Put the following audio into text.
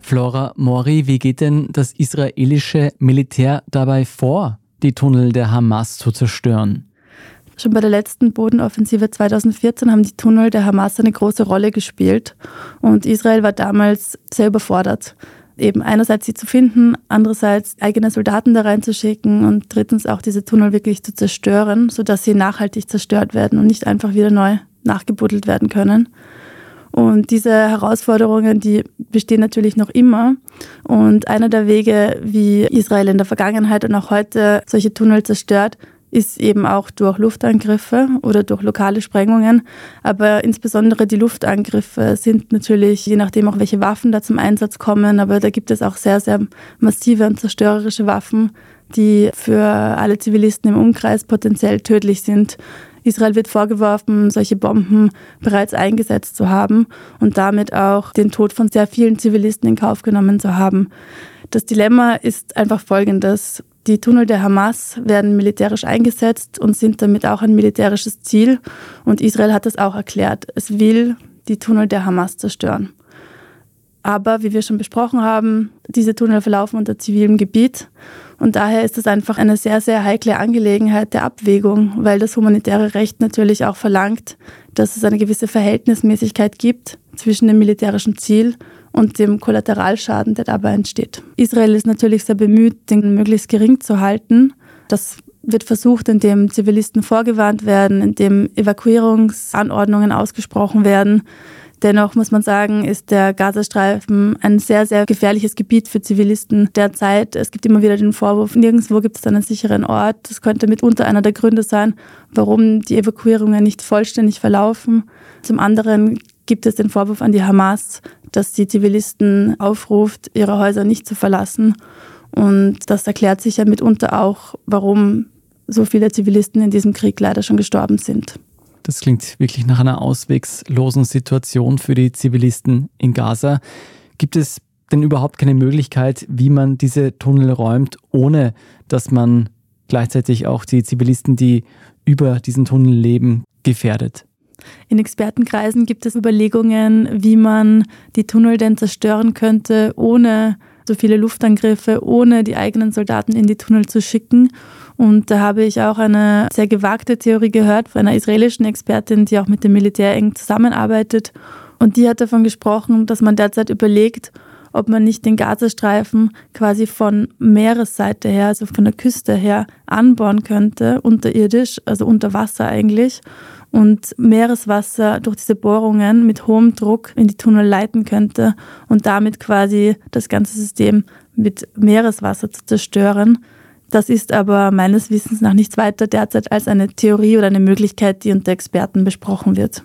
Flora Mori, wie geht denn das israelische Militär dabei vor, die Tunnel der Hamas zu zerstören? Schon bei der letzten Bodenoffensive 2014 haben die Tunnel der Hamas eine große Rolle gespielt und Israel war damals sehr überfordert. Eben einerseits sie zu finden, andererseits eigene Soldaten da reinzuschicken und drittens auch diese Tunnel wirklich zu zerstören, sodass sie nachhaltig zerstört werden und nicht einfach wieder neu nachgebuddelt werden können. Und diese Herausforderungen, die bestehen natürlich noch immer. Und einer der Wege, wie Israel in der Vergangenheit und auch heute solche Tunnel zerstört, ist eben auch durch Luftangriffe oder durch lokale Sprengungen. Aber insbesondere die Luftangriffe sind natürlich, je nachdem auch welche Waffen da zum Einsatz kommen, aber da gibt es auch sehr, sehr massive und zerstörerische Waffen, die für alle Zivilisten im Umkreis potenziell tödlich sind. Israel wird vorgeworfen, solche Bomben bereits eingesetzt zu haben und damit auch den Tod von sehr vielen Zivilisten in Kauf genommen zu haben. Das Dilemma ist einfach folgendes. Die Tunnel der Hamas werden militärisch eingesetzt und sind damit auch ein militärisches Ziel. Und Israel hat das auch erklärt. Es will die Tunnel der Hamas zerstören. Aber wie wir schon besprochen haben, diese Tunnel verlaufen unter zivilem Gebiet. Und daher ist es einfach eine sehr, sehr heikle Angelegenheit der Abwägung, weil das humanitäre Recht natürlich auch verlangt, dass es eine gewisse Verhältnismäßigkeit gibt zwischen dem militärischen Ziel und dem Kollateralschaden, der dabei entsteht. Israel ist natürlich sehr bemüht, den möglichst gering zu halten. Das wird versucht, indem Zivilisten vorgewarnt werden, indem Evakuierungsanordnungen ausgesprochen werden. Dennoch muss man sagen, ist der Gazastreifen ein sehr, sehr gefährliches Gebiet für Zivilisten derzeit. Es gibt immer wieder den Vorwurf, nirgendwo gibt es einen sicheren Ort. Das könnte mitunter einer der Gründe sein, warum die Evakuierungen nicht vollständig verlaufen. Zum anderen gibt es den Vorwurf an die Hamas, dass die Zivilisten aufruft, ihre Häuser nicht zu verlassen. Und das erklärt sich ja mitunter auch, warum so viele Zivilisten in diesem Krieg leider schon gestorben sind. Das klingt wirklich nach einer auswegslosen Situation für die Zivilisten in Gaza. Gibt es denn überhaupt keine Möglichkeit, wie man diese Tunnel räumt, ohne dass man gleichzeitig auch die Zivilisten, die über diesen Tunnel leben, gefährdet? In Expertenkreisen gibt es Überlegungen, wie man die Tunnel denn zerstören könnte, ohne so viele Luftangriffe, ohne die eigenen Soldaten in die Tunnel zu schicken und da habe ich auch eine sehr gewagte Theorie gehört von einer israelischen Expertin, die auch mit dem Militär eng zusammenarbeitet. Und die hat davon gesprochen, dass man derzeit überlegt, ob man nicht den Gazastreifen quasi von Meeresseite her, also von der Küste her, anbauen könnte, unterirdisch, also unter Wasser eigentlich, und Meereswasser durch diese Bohrungen mit hohem Druck in die Tunnel leiten könnte und damit quasi das ganze System mit Meereswasser zu zerstören. Das ist aber meines Wissens nach nichts weiter derzeit als eine Theorie oder eine Möglichkeit, die unter Experten besprochen wird.